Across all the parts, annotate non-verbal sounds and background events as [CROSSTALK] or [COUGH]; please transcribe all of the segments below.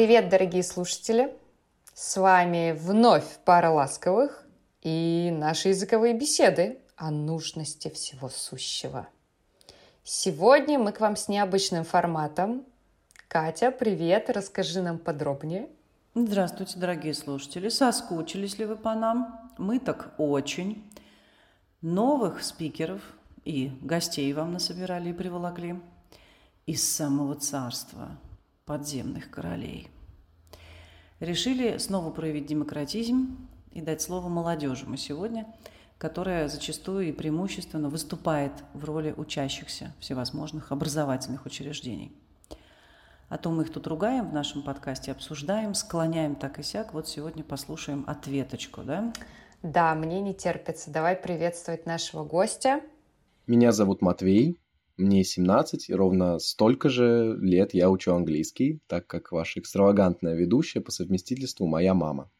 Привет, дорогие слушатели! С вами вновь пара ласковых и наши языковые беседы о нужности всего сущего. Сегодня мы к вам с необычным форматом. Катя, привет, расскажи нам подробнее. Здравствуйте, дорогие слушатели. Соскучились ли вы по нам? Мы так очень. Новых спикеров и гостей вам насобирали и приволокли из самого царства – подземных королей. Решили снова проявить демократизм и дать слово молодежи мы сегодня, которая зачастую и преимущественно выступает в роли учащихся всевозможных образовательных учреждений. А то мы их тут ругаем в нашем подкасте, обсуждаем, склоняем так и сяк. Вот сегодня послушаем ответочку, да? Да, мне не терпится. Давай приветствовать нашего гостя. Меня зовут Матвей, мне 17, и ровно столько же лет я учу английский, так как ваша экстравагантная ведущая по совместительству моя мама,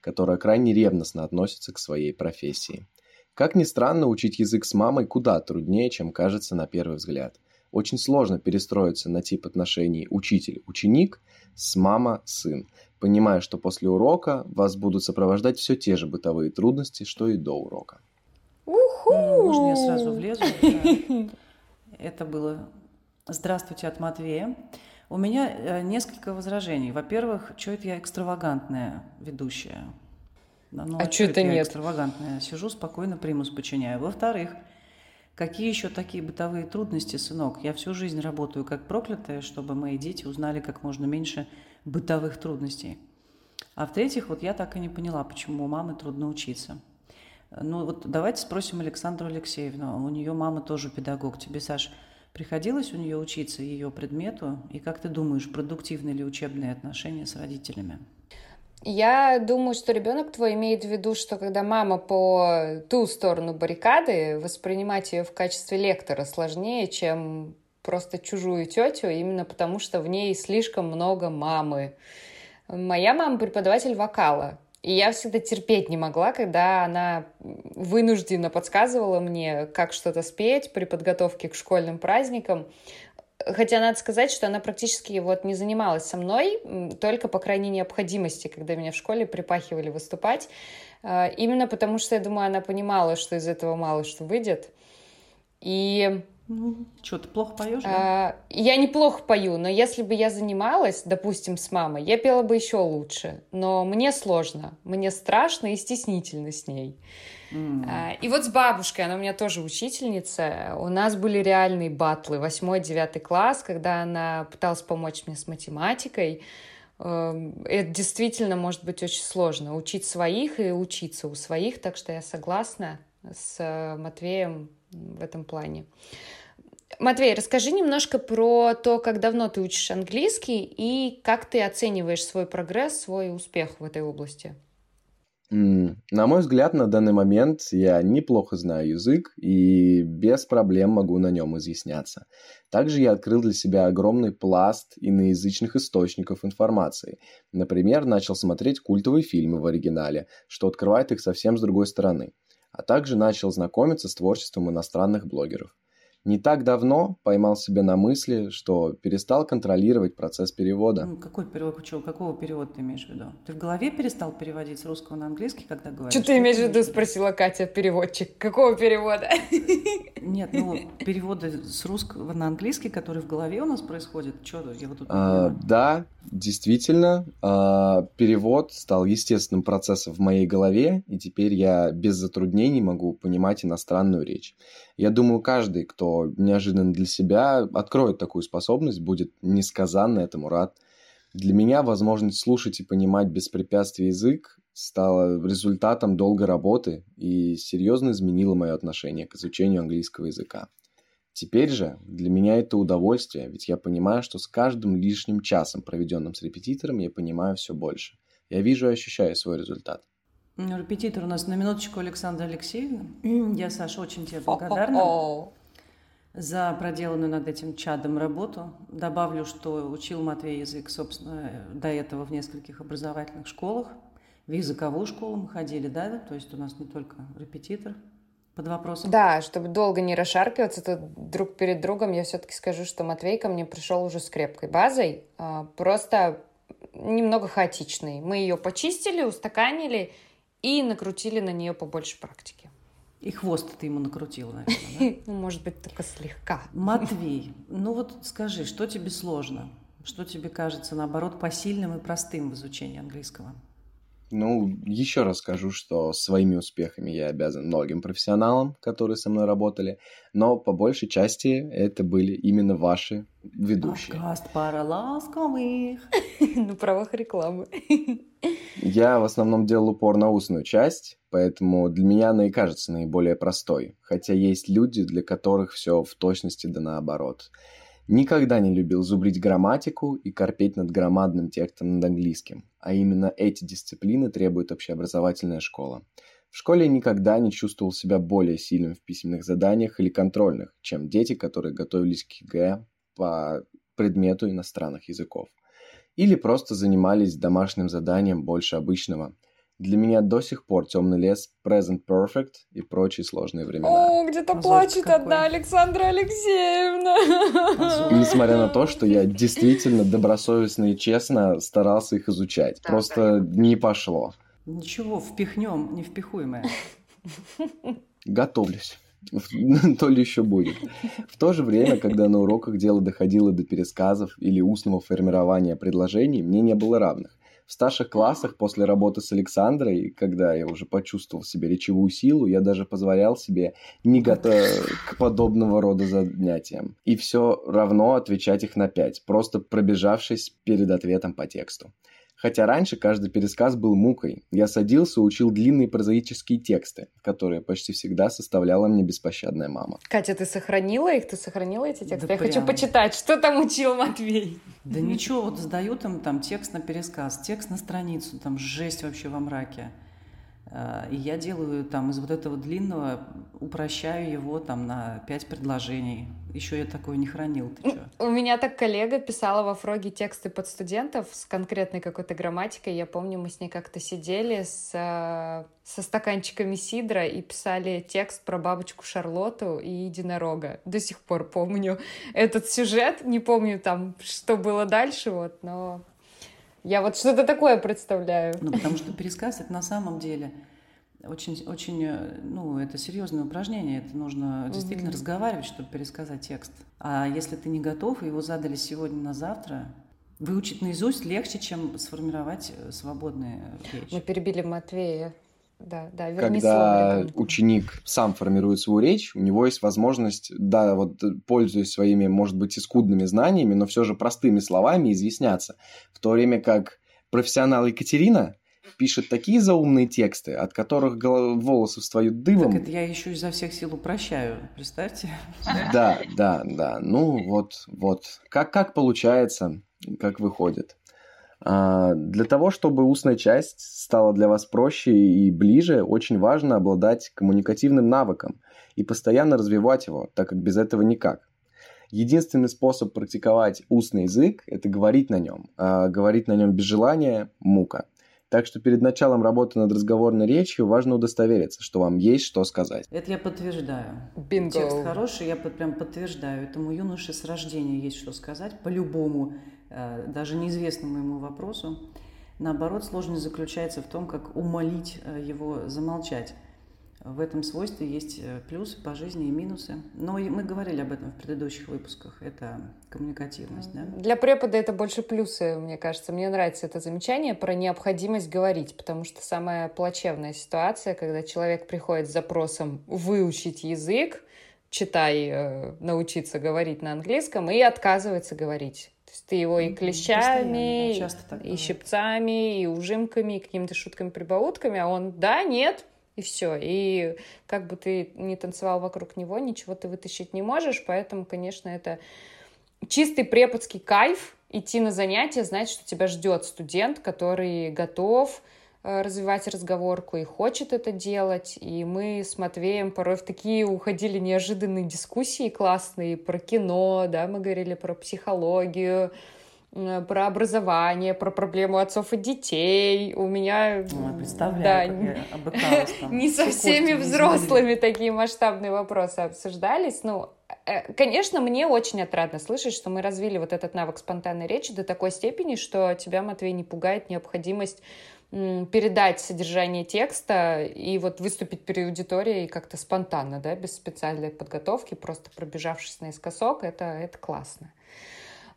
которая крайне ревностно относится к своей профессии. Как ни странно, учить язык с мамой куда труднее, чем кажется на первый взгляд. Очень сложно перестроиться на тип отношений учитель-ученик с мама-сын, понимая, что после урока вас будут сопровождать все те же бытовые трудности, что и до урока. Уху! Можно я сразу влезу? [LAUGHS] Это было «Здравствуйте» от Матвея. У меня э, несколько возражений. Во-первых, что это я экстравагантная ведущая? Ну, а, а что это нет? экстравагантная. Сижу спокойно, примус подчиняю. Во-вторых, какие еще такие бытовые трудности, сынок? Я всю жизнь работаю как проклятая, чтобы мои дети узнали как можно меньше бытовых трудностей. А в-третьих, вот я так и не поняла, почему у мамы трудно учиться – ну вот давайте спросим Александру Алексеевну. У нее мама тоже педагог. Тебе, Саш, приходилось у нее учиться ее предмету? И как ты думаешь, продуктивны ли учебные отношения с родителями? Я думаю, что ребенок твой имеет в виду, что когда мама по ту сторону баррикады, воспринимать ее в качестве лектора сложнее, чем просто чужую тетю, именно потому что в ней слишком много мамы. Моя мама преподаватель вокала, и я всегда терпеть не могла, когда она вынужденно подсказывала мне, как что-то спеть при подготовке к школьным праздникам. Хотя надо сказать, что она практически вот не занималась со мной, только по крайней необходимости, когда меня в школе припахивали выступать. А, именно потому что, я думаю, она понимала, что из этого мало что выйдет. И ну, что, ты плохо поешь? Да? А, я неплохо пою, но если бы я занималась, допустим, с мамой, я пела бы еще лучше. Но мне сложно, мне страшно и стеснительно с ней. Mm. А, и вот с бабушкой, она у меня тоже учительница, у нас были реальные батлы, восьмой, девятый класс, когда она пыталась помочь мне с математикой. Эм, это действительно может быть очень сложно, учить своих и учиться у своих, так что я согласна с э, Матвеем в этом плане. Матвей, расскажи немножко про то, как давно ты учишь английский и как ты оцениваешь свой прогресс, свой успех в этой области. На мой взгляд, на данный момент я неплохо знаю язык и без проблем могу на нем изъясняться. Также я открыл для себя огромный пласт иноязычных источников информации. Например, начал смотреть культовые фильмы в оригинале, что открывает их совсем с другой стороны. А также начал знакомиться с творчеством иностранных блогеров. Не так давно поймал себя на мысли, что перестал контролировать процесс перевода. Ну, какой перевод? Чего, какого перевода ты имеешь в виду? Ты в голове перестал переводить с русского на английский, когда говоришь? Что ты имеешь в виду, спросила Катя, переводчик. Какого перевода? [LAUGHS] Нет, ну, переводы с русского на английский, которые в голове у нас происходят, что я вот тут а, Да, действительно, а, перевод стал естественным процессом в моей голове, и теперь я без затруднений могу понимать иностранную речь. Я думаю, каждый, кто неожиданно для себя откроет такую способность, будет несказанно этому рад. Для меня возможность слушать и понимать без препятствий язык стала результатом долгой работы и серьезно изменила мое отношение к изучению английского языка. Теперь же для меня это удовольствие, ведь я понимаю, что с каждым лишним часом, проведенным с репетитором, я понимаю все больше. Я вижу и ощущаю свой результат. Репетитор у нас на минуточку Александра Алексеевна. Я, Саша, очень тебе благодарна за проделанную над этим чадом работу. Добавлю, что учил Матвей язык, собственно, до этого в нескольких образовательных школах. В языковую школу мы ходили, да, то есть у нас не только репетитор под вопросом. Да, чтобы долго не расшаркиваться тут друг перед другом, я все-таки скажу, что Матвей ко мне пришел уже с крепкой базой. А, просто немного хаотичной. Мы ее почистили, устаканили и накрутили на нее побольше практики. И хвост ты ему накрутила, наверное, да? [LAUGHS] Ну, может быть, только слегка. Матвей, ну вот скажи, что тебе сложно? Что тебе кажется, наоборот, посильным и простым в изучении английского? Ну, еще раз скажу, что своими успехами я обязан многим профессионалам, которые со мной работали, но по большей части это были именно ваши ведущие. Подкаст пара ласковых. [LAUGHS] На правах рекламы. Я в основном делал упор на устную часть, поэтому для меня она и кажется наиболее простой, хотя есть люди, для которых все в точности да наоборот. Никогда не любил зубрить грамматику и корпеть над громадным текстом над английским, а именно эти дисциплины требует общеобразовательная школа. В школе никогда не чувствовал себя более сильным в письменных заданиях или контрольных, чем дети, которые готовились к ЕГЭ по предмету иностранных языков. Или просто занимались домашним заданием больше обычного – для меня до сих пор темный лес, Present Perfect и прочие сложные времена. О, где-то плачет какой. одна Александра Алексеевна. Несмотря на то, что я действительно добросовестно и честно старался их изучать. Да, Просто да. не пошло. Ничего, впихнем невпихуемое. Готовлюсь. [LAUGHS] То ли еще будет. В то же время, когда на уроках дело доходило до пересказов или устного формирования предложений, мне не было равных. В старших классах после работы с Александрой, когда я уже почувствовал себе речевую силу, я даже позволял себе не готовиться к подобного рода занятиям. И все равно отвечать их на пять, просто пробежавшись перед ответом по тексту. Хотя раньше каждый пересказ был мукой. Я садился, учил длинные прозаические тексты, которые почти всегда составляла мне беспощадная мама. Катя, ты сохранила их? Ты сохранила эти тексты? Да Я прям... хочу почитать, что там учил Матвей. Да ничего, вот сдают им там текст на пересказ, текст на страницу, там жесть вообще во мраке. Э, и я делаю там из вот этого длинного, упрощаю его там на пять предложений. Еще я такое не хранил, ты что? У меня так коллега писала во фроге тексты под студентов с конкретной какой-то грамматикой. Я помню, мы с ней как-то сидели с, э, со стаканчиками сидра и писали текст про бабочку Шарлоту и единорога. До сих пор помню этот сюжет. Не помню там, что было дальше, вот, но я вот что-то такое представляю. Ну, потому что пересказ это на самом деле очень, очень, э, ну, это серьезное упражнение. Это нужно действительно угу. разговаривать, чтобы пересказать текст. А если ты не готов, его задали сегодня на завтра, выучить наизусть легче, чем сформировать э, свободные речь. Мы перебили Матвея. Да, да, верни Когда ученик сам формирует свою речь, у него есть возможность, да, вот э, пользуясь своими, может быть, и скудными знаниями, но все же простыми словами изъясняться. В то время как профессионал Екатерина пишет такие заумные тексты, от которых волосы встают дымом. Так это я еще изо всех сил упрощаю, представьте. Да, да, да. Ну вот, вот. Как, как получается, как выходит. А, для того, чтобы устная часть стала для вас проще и ближе, очень важно обладать коммуникативным навыком и постоянно развивать его, так как без этого никак. Единственный способ практиковать устный язык – это говорить на нем. А говорить на нем без желания – мука. Так что перед началом работы над разговорной речью важно удостовериться, что вам есть что сказать. Это я подтверждаю. Бинго. Текст хороший, я прям подтверждаю. Этому юноше с рождения есть что сказать по-любому Э, даже неизвестному ему вопросу. Наоборот, сложность заключается в том, как умолить э, его замолчать. В этом свойстве есть э, плюсы по жизни и минусы. Но мы говорили об этом в предыдущих выпусках. Это коммуникативность. Да? Для препода это больше плюсы, мне кажется. Мне нравится это замечание про необходимость говорить, потому что самая плачевная ситуация, когда человек приходит с запросом выучить язык, читай, научиться говорить на английском, и отказывается говорить. То есть ты его и клещами, да, и щипцами, и ужимками, и какими-то шутками-прибаутками, а он да, нет, и все. И как бы ты ни танцевал вокруг него, ничего ты вытащить не можешь, поэтому, конечно, это чистый преподский кайф идти на занятия, знать, что тебя ждет студент, который готов Э, развивать разговорку и хочет это делать. И мы с Матвеем порой в такие уходили неожиданные дискуссии классные про кино, да, мы говорили про психологию, про образование, про проблему отцов и детей. У меня... Представляю, да, [LAUGHS] не со всеми взрослыми такие масштабные вопросы обсуждались. Ну, э, конечно, мне очень отрадно слышать, что мы развили вот этот навык спонтанной речи до такой степени, что тебя, Матвей, не пугает необходимость передать содержание текста и вот выступить перед аудиторией как-то спонтанно, да, без специальной подготовки, просто пробежавшись наискосок, это, это классно.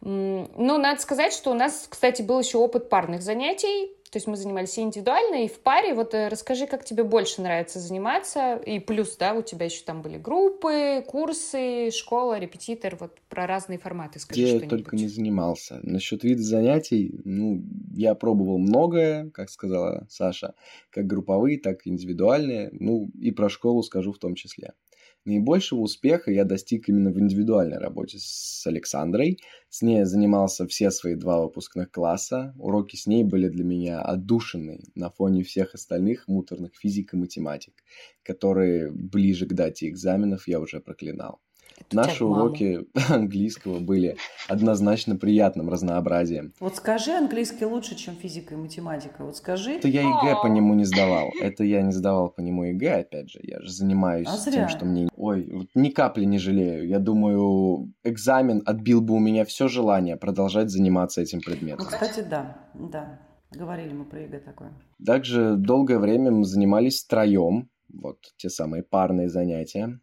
Ну, надо сказать, что у нас, кстати, был еще опыт парных занятий. То есть мы занимались и индивидуально, и в паре. Вот э, расскажи, как тебе больше нравится заниматься. И плюс, да, у тебя еще там были группы, курсы, школа, репетитор. Вот про разные форматы скажи Я только не занимался. Насчет вида занятий, ну, я пробовал многое, как сказала Саша, как групповые, так и индивидуальные. Ну, и про школу скажу в том числе. Наибольшего успеха я достиг именно в индивидуальной работе с Александрой. С ней занимался все свои два выпускных класса. Уроки с ней были для меня отдушенные на фоне всех остальных муторных физик и математик, которые ближе к дате экзаменов я уже проклинал. Это Наши уроки [LAUGHS] английского были однозначно приятным разнообразием. Вот скажи, английский лучше, чем физика и математика. Вот скажи. Это я ЕГЭ по нему не сдавал. Это я не сдавал по нему ЕГЭ, опять же. Я же занимаюсь а тем, что мне... Ой, вот ни капли не жалею. Я думаю, экзамен отбил бы у меня все желание продолжать заниматься этим предметом. Кстати, да, да. Говорили мы про ЕГЭ такое. Также долгое время мы занимались втроем. Вот те самые парные занятия.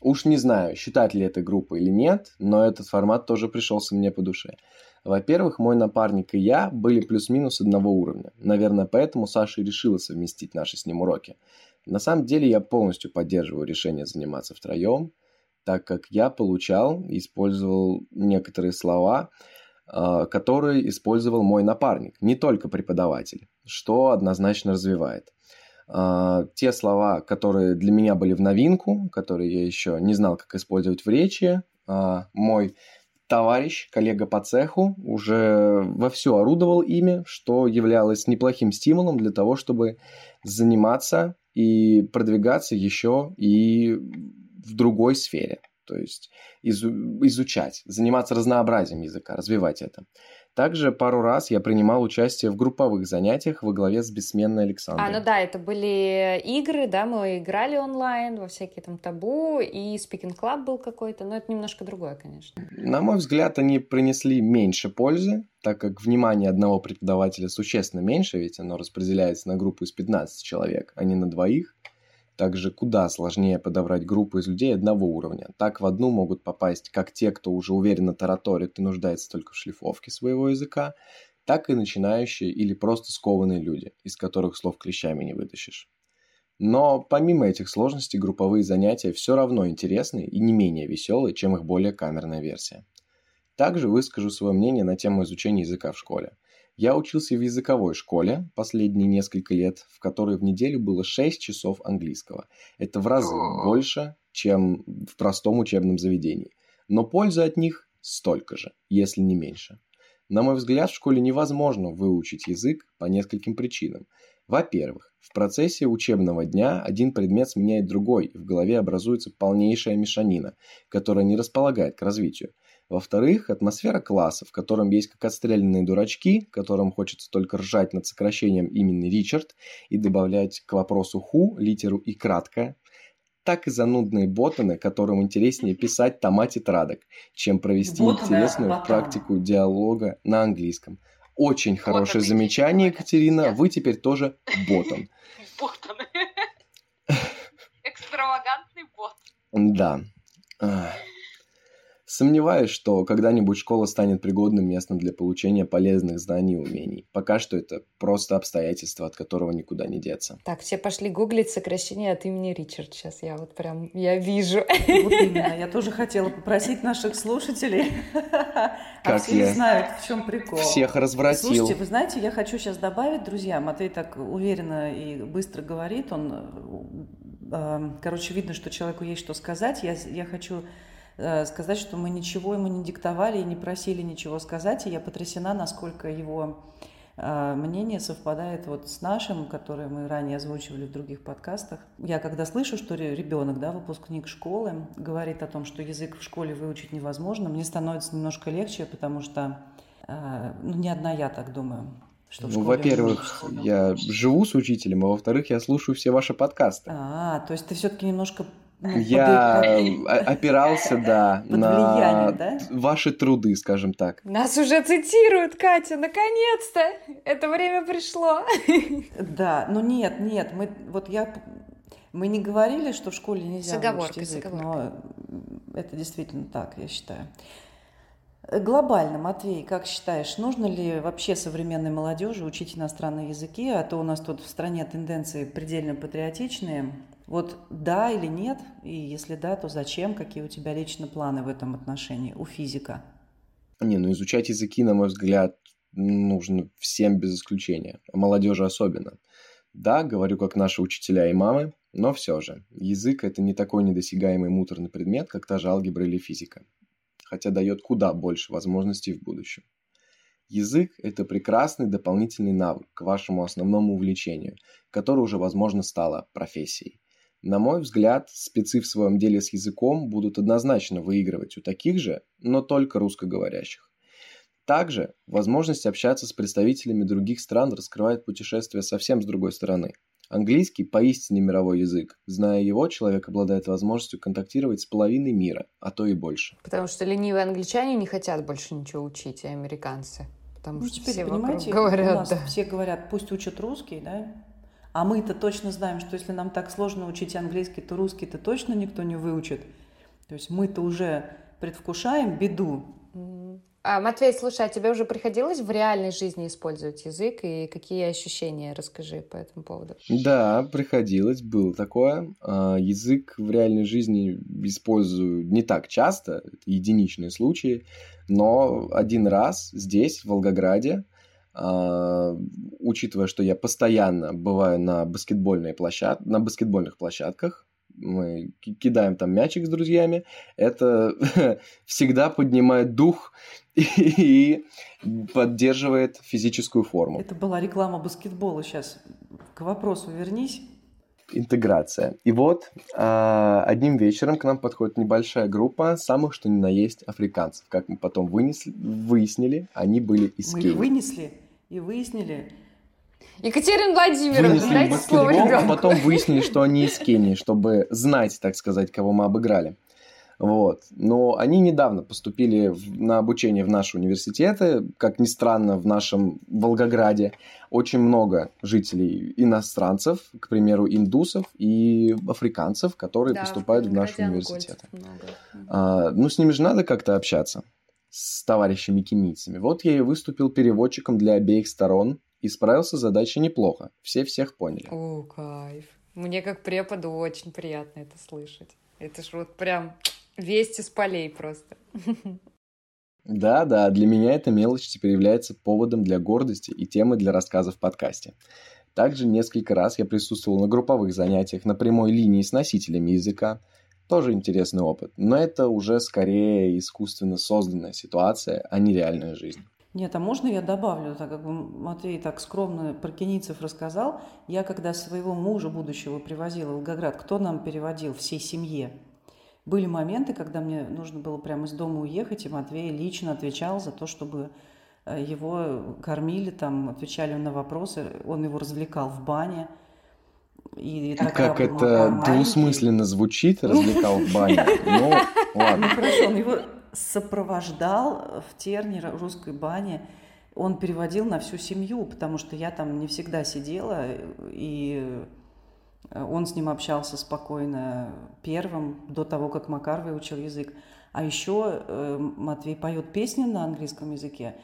Уж не знаю, считать ли это группой или нет, но этот формат тоже пришелся мне по душе. Во-первых, мой напарник и я были плюс-минус одного уровня. Наверное, поэтому Саша и решила совместить наши с ним уроки. На самом деле я полностью поддерживаю решение заниматься втроем, так как я получал и использовал некоторые слова, а, которые использовал мой напарник, не только преподаватель, что однозначно развивает. Uh, те слова, которые для меня были в новинку, которые я еще не знал, как использовать в речи, uh, мой товарищ, коллега по цеху уже вовсю орудовал ими, что являлось неплохим стимулом для того, чтобы заниматься и продвигаться еще и в другой сфере. То есть изучать, заниматься разнообразием языка, развивать это. Также пару раз я принимал участие в групповых занятиях во главе с бессменной Александрой. А, ну да, это были игры, да, мы играли онлайн во всякие там табу, и Speaking Club был какой-то, но это немножко другое, конечно. На мой взгляд, они принесли меньше пользы, так как внимание одного преподавателя существенно меньше, ведь оно распределяется на группу из 15 человек, а не на двоих. Также куда сложнее подобрать группу из людей одного уровня. Так в одну могут попасть как те, кто уже уверенно тараторит и нуждается только в шлифовке своего языка, так и начинающие или просто скованные люди, из которых слов клещами не вытащишь. Но помимо этих сложностей, групповые занятия все равно интересны и не менее веселые, чем их более камерная версия. Также выскажу свое мнение на тему изучения языка в школе. Я учился в языковой школе последние несколько лет, в которой в неделю было 6 часов английского. Это в разы больше, чем в простом учебном заведении. Но пользы от них столько же, если не меньше. На мой взгляд, в школе невозможно выучить язык по нескольким причинам. Во-первых, в процессе учебного дня один предмет сменяет другой, и в голове образуется полнейшая мешанина, которая не располагает к развитию. Во-вторых, атмосфера класса, в котором есть как отстрелянные дурачки, которым хочется только ржать над сокращением имени Ричард и добавлять к вопросу ху литеру и краткое, так и занудные ботаны, которым интереснее писать тома тетрадок, чем провести ботаны, интересную ботаны. практику диалога на английском. Очень ботаны. хорошее замечание, Екатерина. Вы теперь тоже ботан. [LAUGHS] Ботаны. [LAUGHS] Экстравагантный бот. Да. Сомневаюсь, что когда-нибудь школа станет пригодным местом для получения полезных знаний и умений. Пока что это просто обстоятельство, от которого никуда не деться. Так, все пошли гуглить сокращение от имени Ричард. Сейчас я вот прям, я вижу. Вот именно. Я тоже хотела попросить наших слушателей. [LAUGHS] А как а все я знают, в чем прикол. Всех развратил. Слушайте, вы знаете, я хочу сейчас добавить, друзья, Матвей так уверенно и быстро говорит, он, э, короче, видно, что человеку есть что сказать. Я, я хочу Э, сказать, что мы ничего ему не диктовали и не просили ничего сказать, и я потрясена, насколько его э, мнение совпадает вот с нашим, которое мы ранее озвучивали в других подкастах. Я когда слышу, что ребенок, да, выпускник школы, говорит о том, что язык в школе выучить невозможно, мне становится немножко легче, потому что э, ну, не одна я так думаю. Что ну, во-первых, я живу с учителем, а во-вторых, я слушаю все ваши подкасты. А, то есть ты все-таки немножко я опирался, да, [LAUGHS] на да? ваши труды, скажем так. Нас уже цитируют, Катя, наконец-то! Это время пришло. [LAUGHS] Да, но нет, нет, мы, вот я, мы не говорили, что в школе нельзя с оговоркой, язык, с оговоркой. но это действительно так, я считаю. Глобально, Матвей, как считаешь, нужно ли вообще современной молодежи учить иностранные языки, а то у нас тут в стране тенденции предельно патриотичные. Вот да или нет, и если да, то зачем, какие у тебя лично планы в этом отношении у физика? Не, ну изучать языки, на мой взгляд, нужно всем без исключения, а молодежи особенно. Да, говорю как наши учителя и мамы, но все же, язык – это не такой недосягаемый муторный предмет, как та же алгебра или физика хотя дает куда больше возможностей в будущем. Язык – это прекрасный дополнительный навык к вашему основному увлечению, которое уже, возможно, стало профессией. На мой взгляд, спецы в своем деле с языком будут однозначно выигрывать у таких же, но только русскоговорящих. Также возможность общаться с представителями других стран раскрывает путешествие совсем с другой стороны – Английский поистине мировой язык. Зная его, человек обладает возможностью контактировать с половиной мира, а то и больше. Потому что ленивые англичане не хотят больше ничего учить, и американцы. Потому ну, что теперь, все понимаете, говорят, у нас да. все говорят, пусть учат русский, да? А мы-то точно знаем, что если нам так сложно учить английский, то русский-то точно никто не выучит. То есть мы-то уже предвкушаем беду. А, Матвей, слушай, а тебе уже приходилось в реальной жизни использовать язык и какие ощущения? Расскажи по этому поводу. Да, приходилось, было такое. А, язык в реальной жизни использую не так часто, это единичные случаи, но один раз здесь, в Волгограде, учитывая, что я постоянно бываю на, баскетбольной площад... на баскетбольных площадках, мы кидаем там мячик с друзьями, это [LAUGHS] всегда поднимает дух [LAUGHS] и поддерживает физическую форму. Это была реклама баскетбола сейчас. К вопросу вернись. Интеграция. И вот э, одним вечером к нам подходит небольшая группа самых что ни на есть африканцев. Как мы потом вынесли, выяснили, они были из Мы Кении. их вынесли и выяснили, Екатерина Владимировна, Вынесли дайте слово баскетбол, а ребенку. потом выяснили, что они из Кении, чтобы знать, так сказать, кого мы обыграли. Вот. Но они недавно поступили в- на обучение в наши университеты. Как ни странно, в нашем Волгограде очень много жителей иностранцев, к примеру, индусов и африканцев, которые Да, поступают в наши Волгограде университеты. А, ну, с ними же надо как-то общаться, с товарищами кенийцами. Вот я и выступил переводчиком для обеих сторон и справился с задачей неплохо. Все всех поняли. О, кайф. Мне как преподу очень приятно это слышать. Это ж вот прям вести с полей просто. Да, да, для меня эта мелочь теперь является поводом для гордости и темой для рассказа в подкасте. Также несколько раз я присутствовал на групповых занятиях на прямой линии с носителями языка. Тоже интересный опыт, но это уже скорее искусственно созданная ситуация, а не реальная жизнь. Нет, а можно я добавлю, так как Матвей так скромно про кенийцев рассказал, я когда своего мужа будущего привозила в Волгоград, кто нам переводил всей семье? Были моменты, когда мне нужно было прямо из дома уехать, и Матвей лично отвечал за то, чтобы э, его кормили, там, отвечали на вопросы, он его развлекал в бане. И тогда Как это маленький. двусмысленно звучит, развлекал в бане. [LAUGHS] Ну, Ну ладно. хорошо, он его сопровождал в терне р- русской бане. Он переводил на всю семью, потому что я там не всегда сидела, и он с ним общался спокойно первым, до того, как Макар выучил язык. А еще э, Матвей поет песни на английском языке.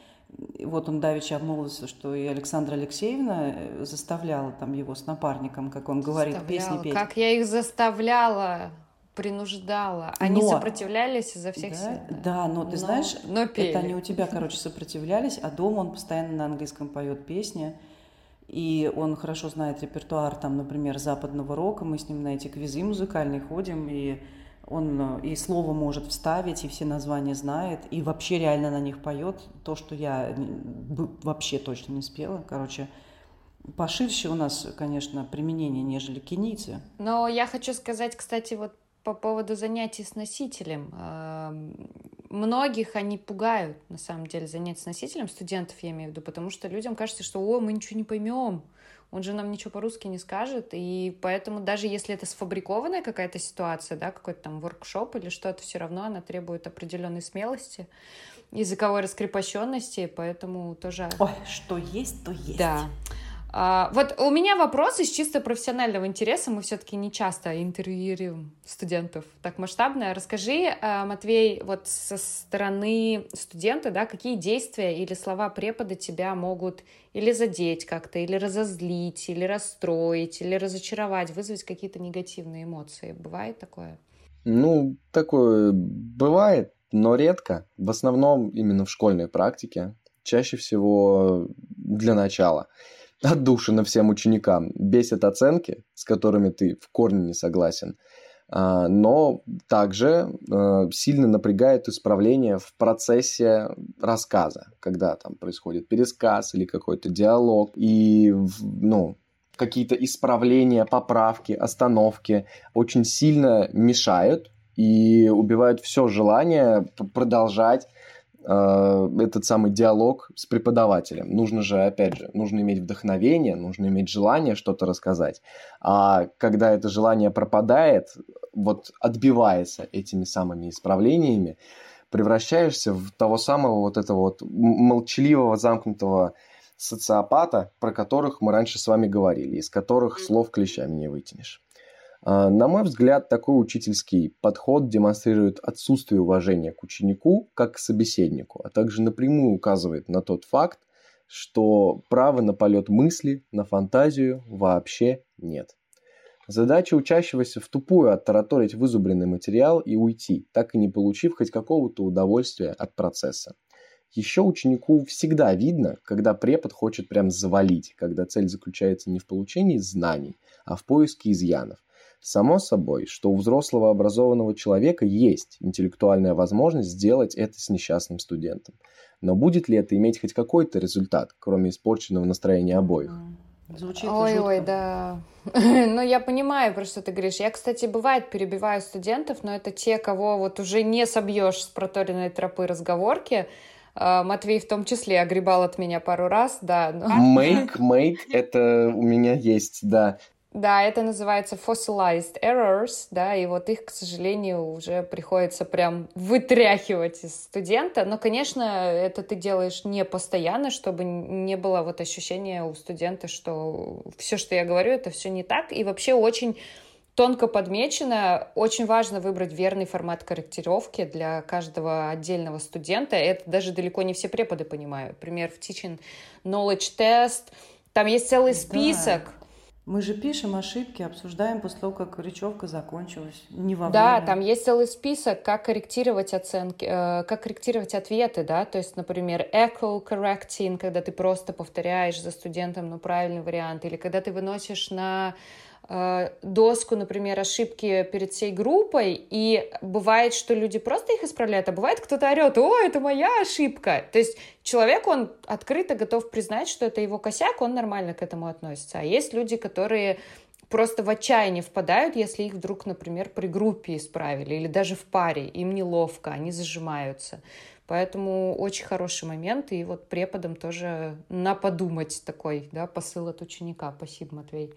Вот он давеча обмолвился, что и Александра Алексеевна э, заставляла там его с напарником, как он говорит, песни петь. Как я их заставляла, принуждала. Они Но- сопротивлялись изо всех да? сил. Да, но ты Но- знаешь, но пели. это они у тебя, короче, сопротивлялись, а дома он постоянно на английском поет песни. И он хорошо знает репертуар, там, например, западного рока. Мы с ним на эти квизы музыкальные ходим, и он э, и слово может вставить, и все названия знает, и вообще реально на них поет. То, что я вообще точно не спела. Короче, поширше у нас, конечно, применение, нежели кенийцы. Но я хочу сказать, кстати, вот по поводу занятий с носителем. Эм, многих они пугают, на самом деле, занятия с носителем, студентов я имею в виду, потому что людям кажется, что, о, мы ничего не поймем, он же нам ничего по-русски не скажет, и поэтому даже если это сфабрикованная какая-то ситуация, да, какой-то там воркшоп или что-то, все равно она требует определенной смелости, языковой раскрепощенности, поэтому тоже... Ой, что есть, то есть. Да. А, вот у меня вопрос из чисто профессионального интереса. Мы все-таки не часто интервьюируем студентов так масштабно. Расскажи, а, Матвей, вот со стороны студента, да, какие действия или слова препода тебя могут или задеть как-то, или разозлить, или расстроить, или разочаровать, вызвать какие-то негативные эмоции. Бывает такое? Ну, такое бывает, но редко. В основном именно в школьной практике. Чаще всего для начала отдушина всем ученикам. Бесят оценки, с которыми ты в корне не согласен. А, но также а, сильно напрягает исправление в процессе рассказа, когда там происходит пересказ или какой-то диалог, и ну, какие-то исправления, поправки, остановки очень сильно мешают и убивают все желание продолжать Э, этот самый диалог с преподавателем. Нужно же, опять же, нужно иметь вдохновение, нужно иметь желание что-то рассказать. А когда это желание пропадает, вот отбивается этими самыми исправлениями, превращаешься в того самого вот этого вот молчаливого, замкнутого социопата, про которых мы раньше с вами говорили, из которых слов клещами не вытянешь. А, на мой взгляд, такой учительский подход демонстрирует отсутствие уважения к ученику как к собеседнику, а также напрямую указывает на тот факт, что права на полет мысли, на фантазию вообще нет. Задача учащегося в тупую оттараторить вызубренный материал и уйти, так и не получив хоть какого-то удовольствия от процесса. Еще ученику всегда видно, когда препод хочет прям завалить, когда цель заключается не в получении знаний, а в поиске изъянов. Само собой, что у взрослого образованного человека есть интеллектуальная возможность сделать это с несчастным студентом. Но будет ли это иметь хоть какой-то результат, кроме испорченного настроения обоих? Звучит Ой-ой, да. [LAUGHS] ну, я понимаю, про что ты говоришь. Я, кстати, бывает перебиваю студентов, но это те, кого вот уже не собьешь с проторенной тропы разговорки. А, Матвей в том числе огребал от меня пару раз, да. Но... Make, make, это у меня есть, да. Да, это называется fossilized errors, да, и вот их, к сожалению, уже приходится прям вытряхивать из студента. Но, конечно, это ты делаешь не постоянно, чтобы не было вот ощущения у студента, что все, что я говорю, это все не так. И вообще очень тонко подмечено. Очень важно выбрать верный формат корректировки для каждого отдельного студента. Это даже далеко не все преподы понимают. Например, в Teaching Knowledge Test там есть целый список. Да мы же пишем ошибки, обсуждаем после того, как речевка закончилась. Не во да, время. там есть целый список, как корректировать оценки, э, как корректировать ответы, да, то есть, например, echo correcting, когда ты просто повторяешь за студентом, ну, правильный вариант, или когда ты выносишь на доску, например, ошибки перед всей группой, и бывает, что люди просто их исправляют, а бывает кто-то орет, о, это моя ошибка. То есть человек, он открыто готов признать, что это его косяк, он нормально к этому относится. А есть люди, которые просто в отчаяние впадают, если их вдруг, например, при группе исправили или даже в паре, им неловко, они зажимаются. Поэтому очень хороший момент, и вот преподам тоже на подумать такой, да, посыл от ученика. Спасибо, Матвей.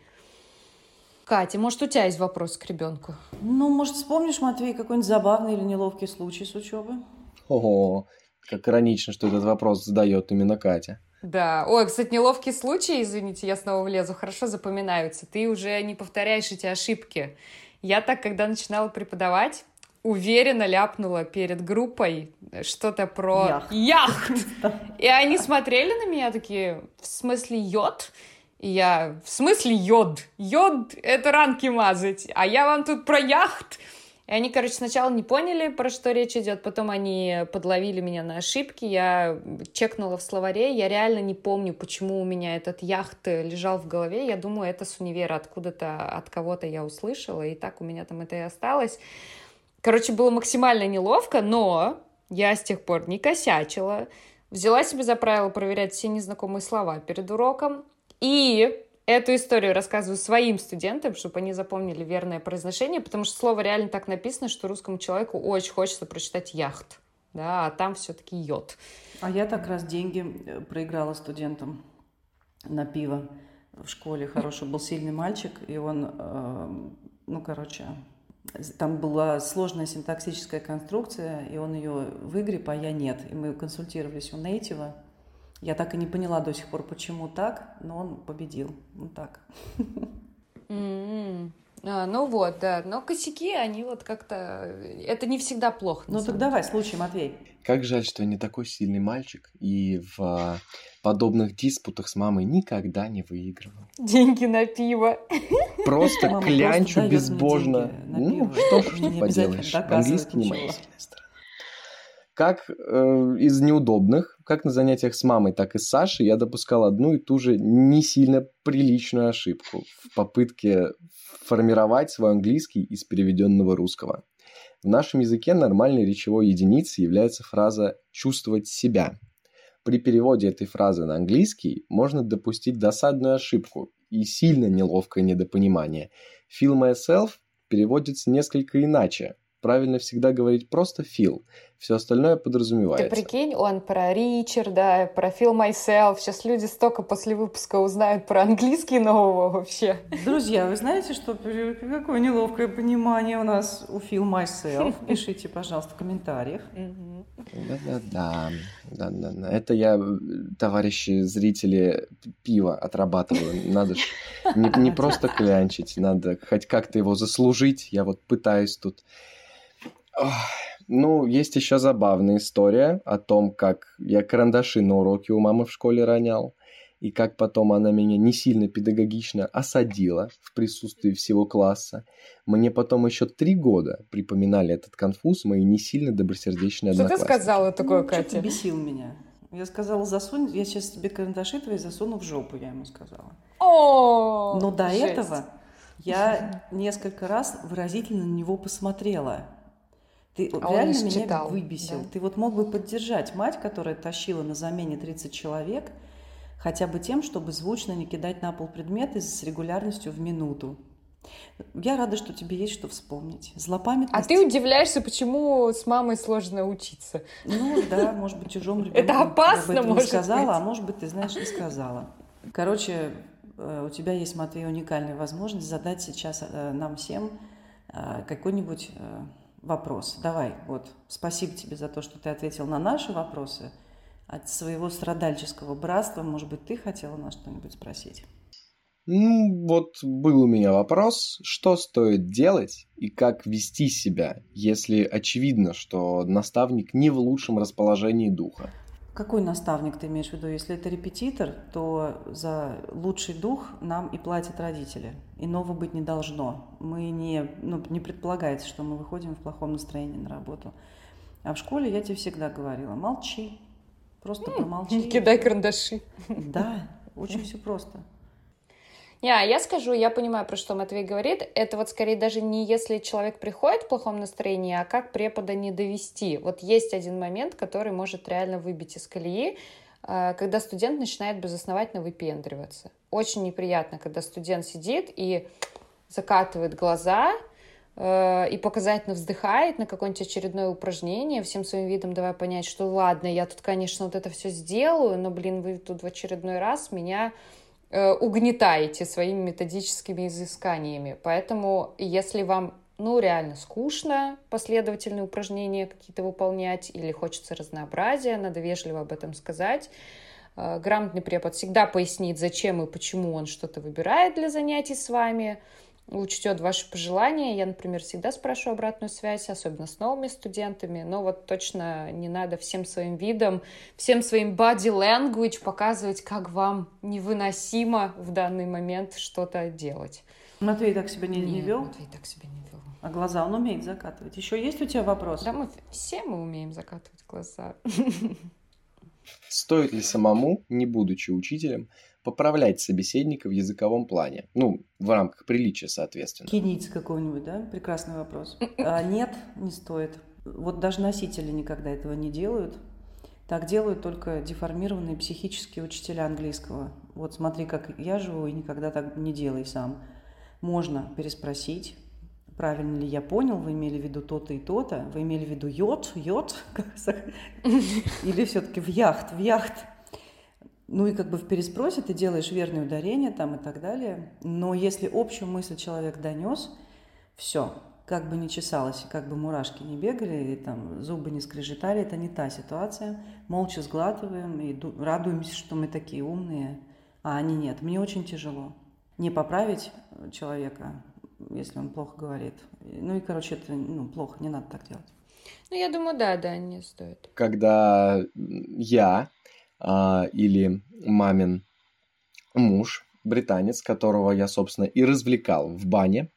Катя, может, у тебя есть вопрос к ребенку? Ну, может, вспомнишь, Матвей, какой-нибудь забавный или неловкий случай с учебы? Ого, как иронично, что этот вопрос задает именно Катя. Да. Ой, кстати, неловкие случаи, извините, я снова влезу, хорошо запоминаются. Ты уже не повторяешь эти ошибки. Я так, когда начинала преподавать, уверенно ляпнула перед группой что-то про яхт. яхт. [LAUGHS] И они смотрели на меня такие, в смысле йод? И я, в смысле йод? Йод — это ранки мазать, а я вам тут про яхт. И они, короче, сначала не поняли, про что речь идет, потом они подловили меня на ошибки, я чекнула в словаре, я реально не помню, почему у меня этот яхт лежал в голове, я думаю, это с универа откуда-то, от кого-то я услышала, и так у меня там это и осталось. Короче, было максимально неловко, но я с тех пор не косячила, взяла себе за правило проверять все незнакомые слова перед уроком, и эту историю рассказываю своим студентам, чтобы они запомнили верное произношение, потому что слово реально так написано, что русскому человеку очень хочется прочитать яхт. да, а там все-таки йод. А я так раз деньги э, проиграла студентам на пиво в школе. Хороший был сильный мальчик, и он, э, ну, короче, там была сложная синтаксическая конструкция, и он ее выгреб, а я нет. И мы консультировались у Нейтива. Я так и не поняла до сих пор, почему так, но он победил. Ну так. Mm-hmm. А, ну вот, да. Но косяки, они вот как-то... Это не всегда плохо. Ну так давай, случай, Матвей. Как жаль, что я не такой сильный мальчик и в а, подобных диспутах с мамой никогда не выигрывал. Деньги на пиво. Просто Мама клянчу просто безбожно. Ну, что, что поделаешь, английский не моя сильная сторона как э, из неудобных, как на занятиях с мамой, так и с Сашей, я допускал одну и ту же не сильно приличную ошибку в попытке формировать свой английский из переведенного русского. В нашем языке нормальной речевой единицей является фраза «чувствовать себя». При переводе этой фразы на английский можно допустить досадную ошибку и сильно неловкое недопонимание. «Feel myself» переводится несколько иначе. Правильно всегда говорить просто «feel», все остальное подразумевается. Ты прикинь, он про Ричарда, про Feel Myself. Сейчас люди столько после выпуска узнают про английский нового вообще. Друзья, вы знаете, что какое неловкое понимание у нас у Feel Myself? [LAUGHS] Пишите, пожалуйста, в комментариях. Да-да-да. Да-да-да. Это я, товарищи зрители, пиво отрабатываю. Надо ж не, не [LAUGHS] просто клянчить, надо хоть как-то его заслужить. Я вот пытаюсь тут... Ох. Ну, есть еще забавная история о том, как я карандаши на уроке у мамы в школе ронял, и как потом она меня не сильно педагогично осадила в присутствии всего класса. Мне потом еще три года припоминали этот конфуз мои не сильно добросердечные Что ты сказала такое, ну, Катя? Ты бесил меня. Я сказала, засунь, я сейчас тебе карандаши твои засуну в жопу, я ему сказала. О, Но до жесть. этого я несколько раз выразительно на него посмотрела. Ты а реально меня выбесил. Да? Ты вот мог бы поддержать мать, которая тащила на замене 30 человек, хотя бы тем, чтобы звучно не кидать на пол предметы с регулярностью в минуту. Я рада, что тебе есть что вспомнить. Злопамятность... А ты удивляешься, почему с мамой сложно учиться. Ну да, может быть, чужом ребенку. Это опасно, может не сказала, быть. а может быть, ты знаешь, не сказала. Короче, э, у тебя есть, Матвей, уникальная возможность задать сейчас э, нам всем э, какой-нибудь вопрос. Давай, вот, спасибо тебе за то, что ты ответил на наши вопросы. От своего страдальческого братства, может быть, ты хотела нас что-нибудь спросить? Ну, вот был у меня вопрос, что стоит делать и как вести себя, если очевидно, что наставник не в лучшем расположении духа. Какой наставник ты имеешь в виду? Если это репетитор, то за лучший дух нам и платят родители. Иного быть не должно. Мы не, ну, не предполагается, что мы выходим в плохом настроении на работу. А в школе я тебе всегда говорила, молчи, просто промолчи. Не кидай карандаши. Да, очень все просто. Не, а я скажу, я понимаю, про что Матвей говорит. Это вот скорее даже не если человек приходит в плохом настроении, а как препода не довести. Вот есть один момент, который может реально выбить из колеи, э, когда студент начинает безосновательно выпендриваться. Очень неприятно, когда студент сидит и закатывает глаза, э, и показательно вздыхает на какое-нибудь очередное упражнение, всем своим видом давай понять, что ладно, я тут, конечно, вот это все сделаю, но, блин, вы тут в очередной раз меня угнетаете своими методическими изысканиями. Поэтому, если вам ну, реально скучно последовательные упражнения какие-то выполнять или хочется разнообразия, надо вежливо об этом сказать. Э, грамотный препод всегда пояснит, зачем и почему он что-то выбирает для занятий с вами учтет ваши пожелания. Я, например, всегда спрашиваю обратную связь, особенно с новыми студентами, но вот точно не надо всем своим видом, всем своим body language показывать, как вам невыносимо в данный момент что-то делать. Матвей так себя не, Нет, не вел? Матвей так себя не вел. А глаза он умеет закатывать. Еще есть у тебя вопрос? Да, мы все мы умеем закатывать глаза. Стоит ли самому, не будучи учителем, поправлять собеседника в языковом плане. Ну, в рамках приличия, соответственно. Киниться какого-нибудь, да? Прекрасный вопрос. А, нет, не стоит. Вот даже носители никогда этого не делают. Так делают только деформированные психические учителя английского. Вот смотри, как я живу, и никогда так не делай сам. Можно переспросить, правильно ли я понял, вы имели в виду то-то и то-то, вы имели в виду йод, йод, [LAUGHS] или все-таки в яхт, в яхт. Ну и как бы в переспросе ты делаешь верное ударение там и так далее. Но если общую мысль человек донес, все, как бы не чесалось, как бы мурашки не бегали, и там зубы не скрежетали, это не та ситуация. Молча сглатываем и радуемся, что мы такие умные, а они нет. Мне очень тяжело. Не поправить человека, если он плохо говорит. Ну и, короче, это ну, плохо, не надо так делать. Ну, я думаю, да, да, не стоит. Когда я а, или мамин муж, британец, которого я, собственно, и развлекал в бане,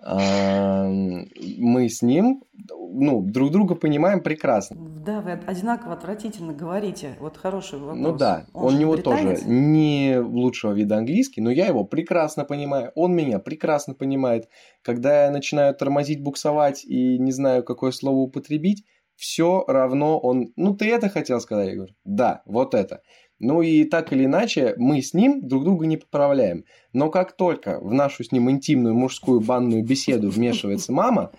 мы с ним, ну, друг друга понимаем прекрасно. Да, вы одинаково отвратительно говорите. Вот хороший вопрос. Ну да, он, он у него британец? тоже не лучшего вида английский, но я его прекрасно понимаю. Он меня прекрасно понимает. Когда я начинаю тормозить, буксовать и не знаю, какое слово употребить, все равно он... Ну, ты это хотел сказать? Я говорю, да, вот это. Ну и так или иначе, мы с ним друг друга не поправляем. Но как только в нашу с ним интимную мужскую банную беседу вмешивается мама,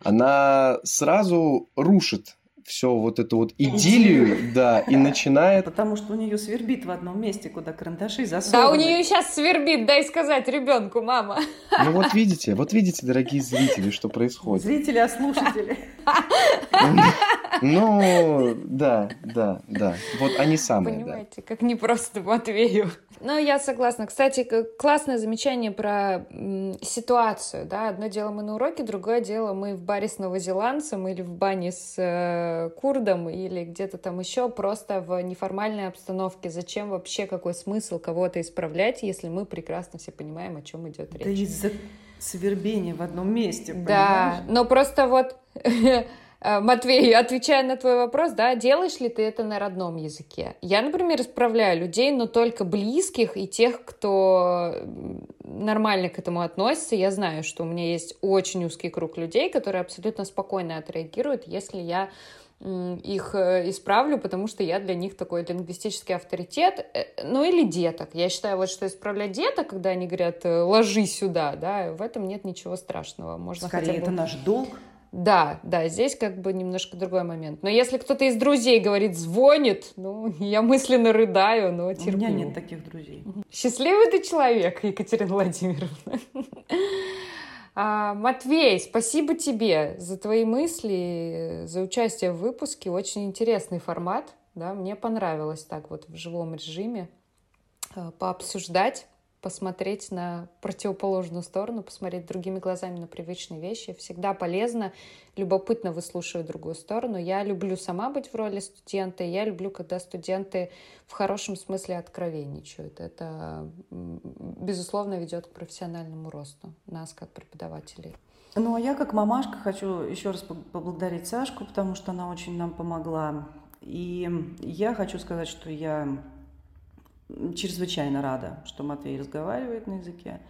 она сразу рушит все вот эту вот идиллию, да, и начинает... Потому что у нее свербит в одном месте, куда карандаши засованы. Да, у нее сейчас свербит, дай сказать ребенку, мама. Ну вот видите, вот видите, дорогие зрители, что происходит. Зрители, а слушатели? Ну, да, да, да. Вот они самые, Понимаете, да. как непросто Матвею. Ну, я согласна. Кстати, классное замечание про ситуацию, да. Одно дело мы на уроке, другое дело мы в баре с новозеландцем или в бане с э, курдом или где-то там еще, просто в неформальной обстановке. Зачем вообще, какой смысл кого-то исправлять, если мы прекрасно все понимаем, о чем идет речь? Да из-за свербения в одном месте, Да, понимаешь? но просто вот [LAUGHS] Э, Матвей, отвечая на твой вопрос, да, делаешь ли ты это на родном языке? Я, например, исправляю людей, но только близких и тех, кто нормально к этому относится. Я знаю, что у меня есть очень узкий круг людей, которые абсолютно спокойно отреагируют, если я их э, исправлю, потому что я для них такой лингвистический авторитет. Э, ну или деток. Я считаю, вот что исправлять деток, когда они говорят «ложи сюда», да, в этом нет ничего страшного. Можно Скорее, хотя бы... это наш долг да, да, здесь как бы немножко другой момент. Но если кто-то из друзей говорит «звонит», ну, я мысленно рыдаю, но терплю. У меня нет таких друзей. Счастливый ты человек, Екатерина Владимировна. [LAUGHS] А, Матвей, спасибо тебе за твои мысли, за участие в выпуске. Очень интересный формат. Да, мне понравилось так вот в живом режиме а, пообсуждать посмотреть на противоположную сторону, посмотреть другими глазами на привычные вещи. Всегда полезно, любопытно выслушивать другую сторону. Я люблю сама быть в роли студента, я люблю, когда студенты в хорошем смысле откровенничают. Это, безусловно, ведет к профессиональному росту нас, как преподавателей. Ну, а я как мамашка хочу еще раз поблагодарить Сашку, потому что она очень нам помогла. И я хочу сказать, что я чрезвычайно рада, что Матвей разговаривает на языке.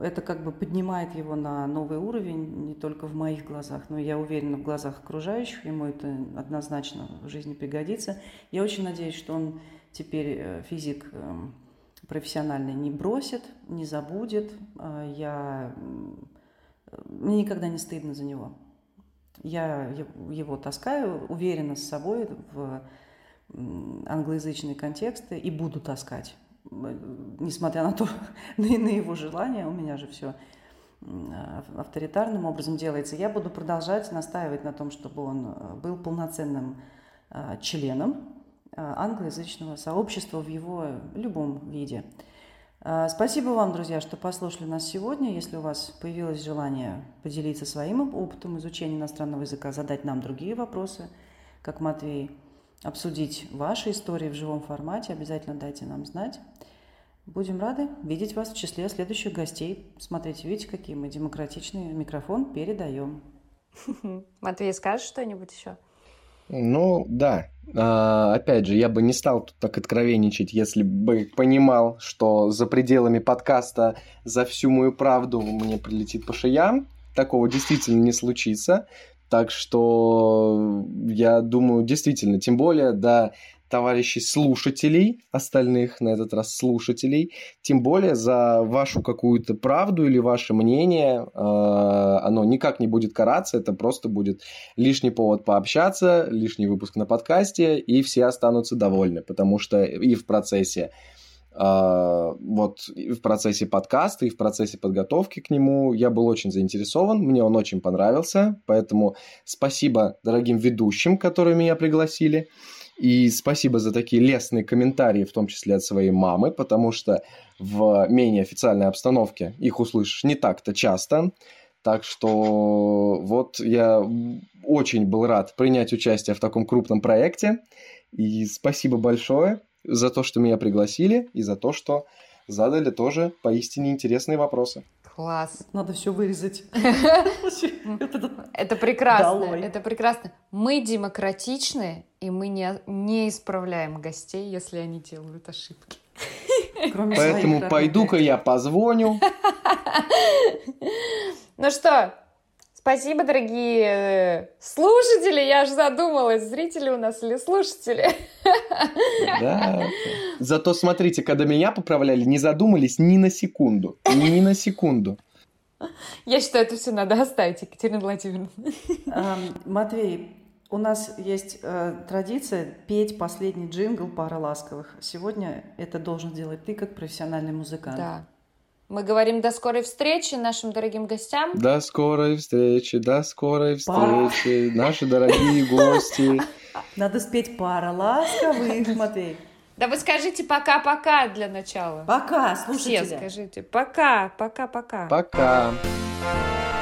Это как бы поднимает его на новый уровень не только в моих глазах, но я уверена в глазах окружающих, ему это однозначно в жизни пригодится. Я очень надеюсь, что он теперь э, физик эм, профессиональный не бросит, не забудет. А я... Мне никогда не стыдно за него. Я его таскаю, уверена с собой в англоязычные контексты и буду таскать. Несмотря на то, [LAUGHS] на, его желание, у меня же все авторитарным образом делается, я буду продолжать настаивать на том, чтобы он э, был полноценным э, членом э, англоязычного сообщества в его любом виде. Спасибо вам, друзья, что послушали нас сегодня. Если у вас появилось желание поделиться своим опытом изучения иностранного языка, задать нам другие вопросы, как Матвей – обсудить ваши истории в живом формате, обязательно дайте нам знать. Будем рады видеть вас в числе следующих гостей. Смотрите, видите, какие мы демократичные. Микрофон передаем. [LAUGHS] Матвей, скажешь что-нибудь еще? Ну, да. А, опять же, я бы не стал тут так откровенничать, если бы понимал, что за пределами подкаста за всю мою правду мне прилетит по шеям. Такого действительно не случится. Так что я думаю, действительно, тем более, да, товарищей слушателей, остальных на этот раз слушателей, тем более за вашу какую-то правду или ваше мнение, э, оно никак не будет караться, это просто будет лишний повод пообщаться, лишний выпуск на подкасте, и все останутся довольны, потому что и в процессе вот в процессе подкаста и в процессе подготовки к нему я был очень заинтересован, мне он очень понравился, поэтому спасибо дорогим ведущим, которые меня пригласили, и спасибо за такие лестные комментарии, в том числе от своей мамы, потому что в менее официальной обстановке их услышишь не так-то часто, так что вот я очень был рад принять участие в таком крупном проекте, и спасибо большое за то, что меня пригласили, и за то, что задали тоже поистине интересные вопросы. Класс. Надо все вырезать. [LAUGHS] Это прекрасно. Это прекрасно. Мы демократичны, и мы не, не исправляем гостей, если они делают ошибки. Поэтому пойду-ка я позвоню. [LAUGHS] Ну что, Спасибо, дорогие э, слушатели. Я аж задумалась, зрители у нас или слушатели. Да. Зато смотрите, когда меня поправляли, не задумались ни на секунду. Ни на секунду. Я считаю, это все надо оставить, Екатерина Владимировна. Матвей, у нас есть э, традиция петь последний джингл «Пара ласковых». Сегодня это должен делать ты, как профессиональный музыкант. Да. Мы говорим до скорой встречи нашим дорогим гостям. До скорой встречи, до скорой встречи, Пара. наши дорогие гости. Надо спеть пара ласковых, [LAUGHS] Матвей. Да вы скажите пока-пока для начала. Пока, слушайте. Все скажите пока, пока-пока. Пока. пока.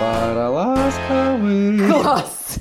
Пара ласковых. Класс!